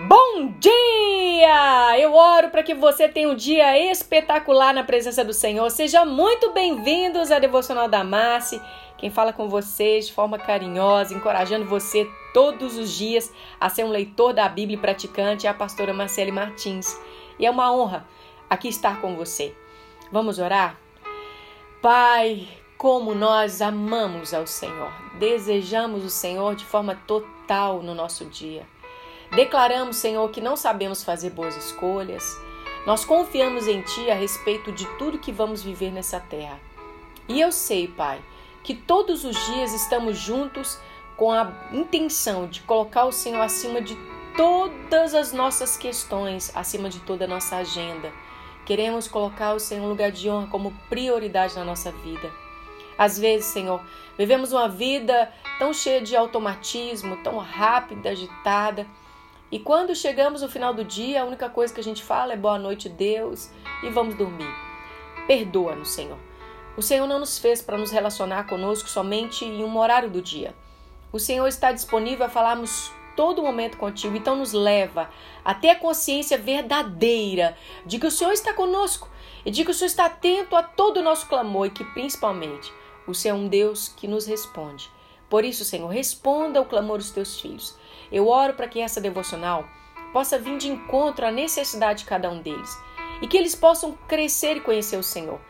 Bom dia! Eu oro para que você tenha um dia espetacular na presença do Senhor. Sejam muito bem-vindos à Devocional da Márcia. Quem fala com vocês de forma carinhosa, encorajando você todos os dias a ser um leitor da Bíblia e praticante é a pastora Marcele Martins. E é uma honra aqui estar com você. Vamos orar? Pai, como nós amamos ao Senhor, desejamos o Senhor de forma total no nosso dia. Declaramos, Senhor, que não sabemos fazer boas escolhas. Nós confiamos em Ti a respeito de tudo que vamos viver nessa terra. E eu sei, Pai, que todos os dias estamos juntos com a intenção de colocar o Senhor acima de todas as nossas questões, acima de toda a nossa agenda. Queremos colocar o Senhor em lugar de honra como prioridade na nossa vida. Às vezes, Senhor, vivemos uma vida tão cheia de automatismo, tão rápida, agitada e quando chegamos no final do dia, a única coisa que a gente fala é boa noite, Deus, e vamos dormir. Perdoa-nos, Senhor. O Senhor não nos fez para nos relacionar conosco somente em um horário do dia. O Senhor está disponível a falarmos todo momento contigo, então nos leva até a consciência verdadeira de que o Senhor está conosco e de que o Senhor está atento a todo o nosso clamor e que principalmente o Senhor é um Deus que nos responde. Por isso, Senhor, responda ao clamor dos teus filhos. Eu oro para que essa devocional possa vir de encontro à necessidade de cada um deles e que eles possam crescer e conhecer o Senhor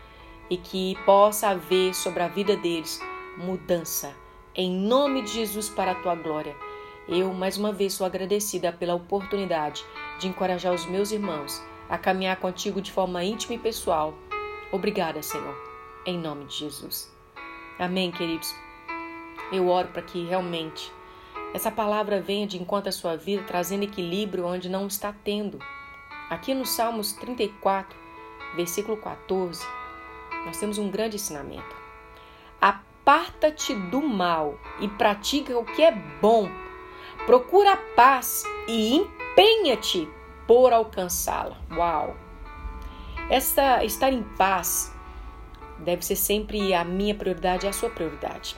e que possa haver sobre a vida deles mudança. Em nome de Jesus, para a tua glória. Eu, mais uma vez, sou agradecida pela oportunidade de encorajar os meus irmãos a caminhar contigo de forma íntima e pessoal. Obrigada, Senhor. Em nome de Jesus. Amém, queridos. Eu oro para que realmente essa palavra venha de encontro à sua vida, trazendo equilíbrio onde não está tendo. Aqui no Salmos 34, versículo 14, nós temos um grande ensinamento. Aparta-te do mal e pratica o que é bom. Procura a paz e empenha-te por alcançá-la. Uau! Esta estar em paz deve ser sempre a minha prioridade e a sua prioridade.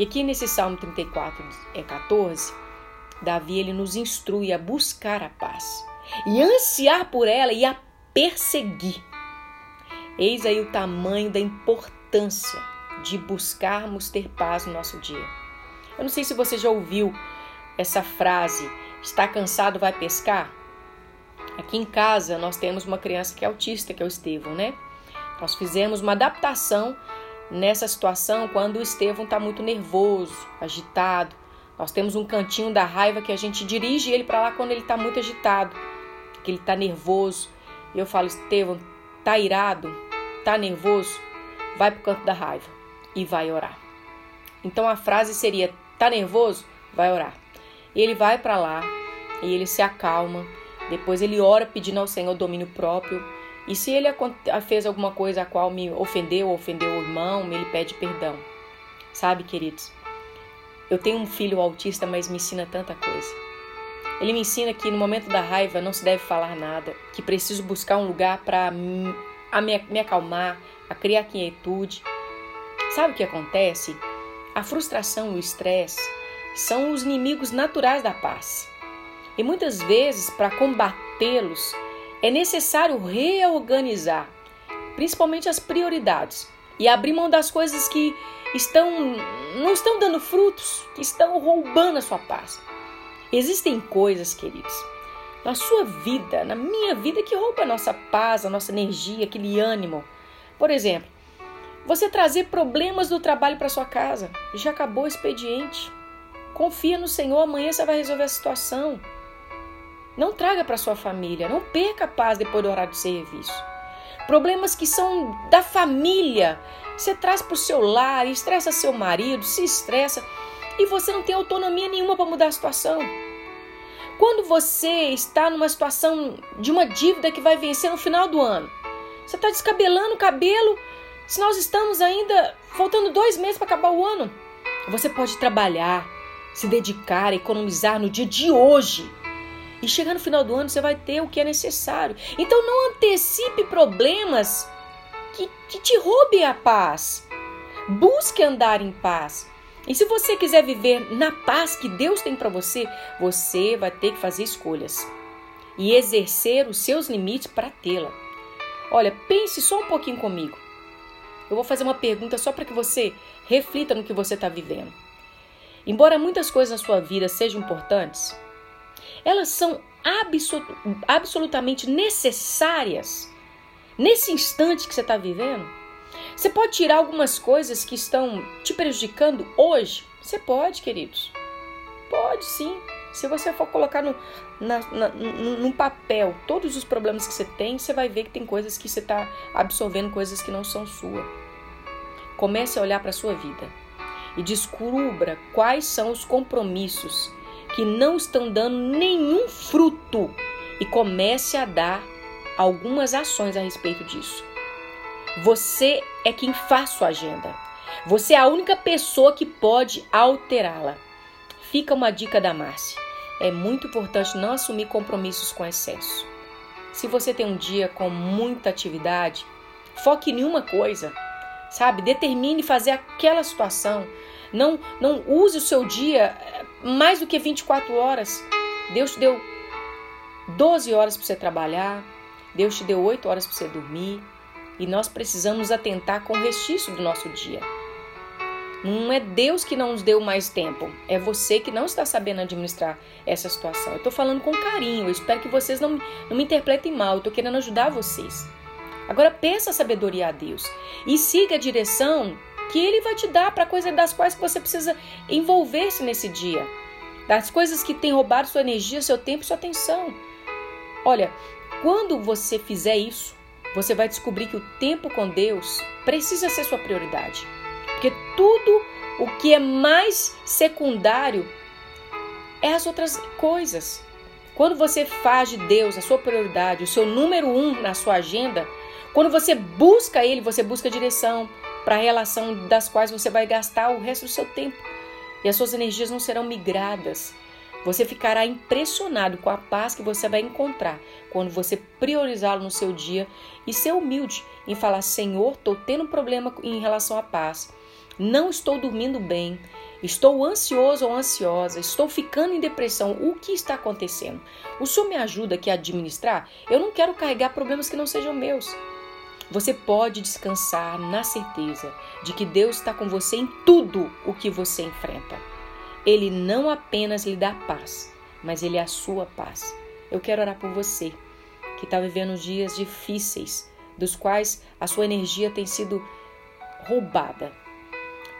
E aqui nesse Salmo 34, é 14, Davi ele nos instrui a buscar a paz e ansiar por ela e a perseguir. Eis aí o tamanho da importância de buscarmos ter paz no nosso dia. Eu não sei se você já ouviu essa frase: está cansado, vai pescar? Aqui em casa nós temos uma criança que é autista, que é o Estevão, né? Nós fizemos uma adaptação nessa situação quando o Estevão está muito nervoso, agitado. Nós temos um cantinho da raiva que a gente dirige ele para lá quando ele está muito agitado, que ele está nervoso. E eu falo, Estevão, tá irado, tá nervoso, vai pro canto da raiva e vai orar. Então a frase seria: tá nervoso? Vai orar. E ele vai para lá e ele se acalma. Depois ele ora pedindo ao Senhor domínio próprio e se ele fez alguma coisa a qual me ofendeu, ofendeu o irmão, ele pede perdão. Sabe, queridos? Eu tenho um filho autista, mas me ensina tanta coisa. Ele me ensina que no momento da raiva não se deve falar nada, que preciso buscar um lugar para me, me acalmar, a criar quietude. Sabe o que acontece? A frustração e o estresse são os inimigos naturais da paz. E muitas vezes, para combatê-los, é necessário reorganizar, principalmente as prioridades, e abrir mão das coisas que estão não estão dando frutos, que estão roubando a sua paz. Existem coisas, queridos, na sua vida, na minha vida, que roubam a nossa paz, a nossa energia, aquele ânimo. Por exemplo, você trazer problemas do trabalho para sua casa. Já acabou o expediente. Confia no Senhor, amanhã você vai resolver a situação. Não traga para sua família, não perca a paz depois do horário de serviço. Problemas que são da família, você traz para o seu lar, estressa seu marido, se estressa e você não tem autonomia nenhuma para mudar a situação. Quando você está numa situação de uma dívida que vai vencer no final do ano, você está descabelando o cabelo, se nós estamos ainda faltando dois meses para acabar o ano, você pode trabalhar, se dedicar, economizar no dia de hoje e chegar no final do ano você vai ter o que é necessário. Então não antecipe problemas que, que te roubem a paz. Busque andar em paz. E se você quiser viver na paz que Deus tem para você, você vai ter que fazer escolhas. e exercer os seus limites para tê-la. Olha, pense só um pouquinho comigo. Eu vou fazer uma pergunta só para que você reflita no que você está vivendo. Embora muitas coisas na sua vida sejam importantes, elas são absolutamente necessárias nesse instante que você está vivendo. Você pode tirar algumas coisas que estão te prejudicando hoje? Você pode, queridos. Pode sim. Se você for colocar no, na, na, num papel todos os problemas que você tem, você vai ver que tem coisas que você está absorvendo, coisas que não são suas. Comece a olhar para a sua vida e descubra quais são os compromissos que não estão dando nenhum fruto e comece a dar algumas ações a respeito disso. Você é quem faz sua agenda. Você é a única pessoa que pode alterá-la. Fica uma dica da Márcia. É muito importante não assumir compromissos com excesso. Se você tem um dia com muita atividade, foque em uma coisa, sabe? Determine fazer aquela situação. Não, não use o seu dia eh, mais do que 24 horas. Deus te deu 12 horas para você trabalhar, Deus te deu 8 horas para você dormir, e nós precisamos atentar com o restício do nosso dia. Não é Deus que não nos deu mais tempo, é você que não está sabendo administrar essa situação. Eu estou falando com carinho, eu espero que vocês não, não me interpretem mal, eu estou querendo ajudar vocês. Agora peça sabedoria a Deus e siga a direção que Ele vai te dar para coisas das quais você precisa envolver-se nesse dia. Das coisas que têm roubado sua energia, seu tempo e sua atenção. Olha, quando você fizer isso, você vai descobrir que o tempo com Deus precisa ser sua prioridade. Porque tudo o que é mais secundário é as outras coisas. Quando você faz de Deus a sua prioridade, o seu número um na sua agenda, quando você busca Ele, você busca direção para a relação das quais você vai gastar o resto do seu tempo. E as suas energias não serão migradas. Você ficará impressionado com a paz que você vai encontrar quando você priorizá-lo no seu dia e ser humilde em falar: Senhor, estou tendo um problema em relação à paz não estou dormindo bem, estou ansioso ou ansiosa, estou ficando em depressão. O que está acontecendo? O senhor me ajuda aqui a administrar? Eu não quero carregar problemas que não sejam meus. Você pode descansar na certeza de que Deus está com você em tudo o que você enfrenta. Ele não apenas lhe dá paz, mas ele é a sua paz. Eu quero orar por você que está vivendo dias difíceis, dos quais a sua energia tem sido roubada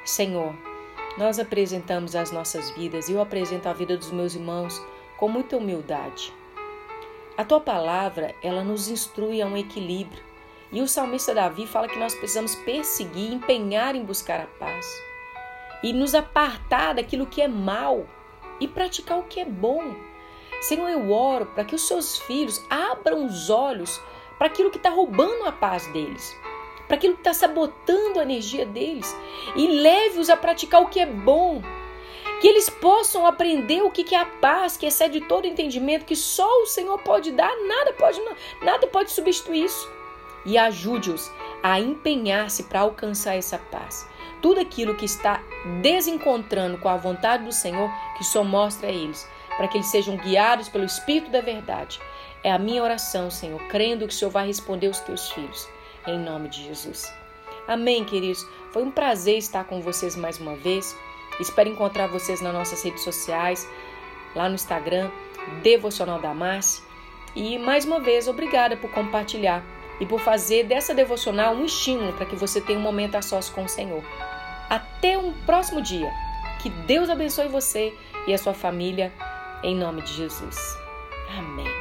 Senhor, nós apresentamos as nossas vidas e eu apresento a vida dos meus irmãos com muita humildade. A tua palavra, ela nos instrui a um equilíbrio. E o salmista Davi fala que nós precisamos perseguir, empenhar em buscar a paz e nos apartar daquilo que é mal e praticar o que é bom. Senhor, eu oro para que os seus filhos abram os olhos para aquilo que está roubando a paz deles para aquilo que está sabotando a energia deles e leve-os a praticar o que é bom. Que eles possam aprender o que é a paz, que excede todo entendimento, que só o Senhor pode dar, nada pode, nada pode substituir isso. E ajude-os a empenhar-se para alcançar essa paz. Tudo aquilo que está desencontrando com a vontade do Senhor, que só mostra a eles, para que eles sejam guiados pelo Espírito da verdade. É a minha oração, Senhor, crendo que o Senhor vai responder aos teus filhos em nome de Jesus. Amém, queridos. Foi um prazer estar com vocês mais uma vez. Espero encontrar vocês nas nossas redes sociais, lá no Instagram, Devocional da Márcia. E mais uma vez, obrigada por compartilhar e por fazer dessa devocional um estímulo para que você tenha um momento a sós com o Senhor. Até um próximo dia. Que Deus abençoe você e a sua família, em nome de Jesus. Amém.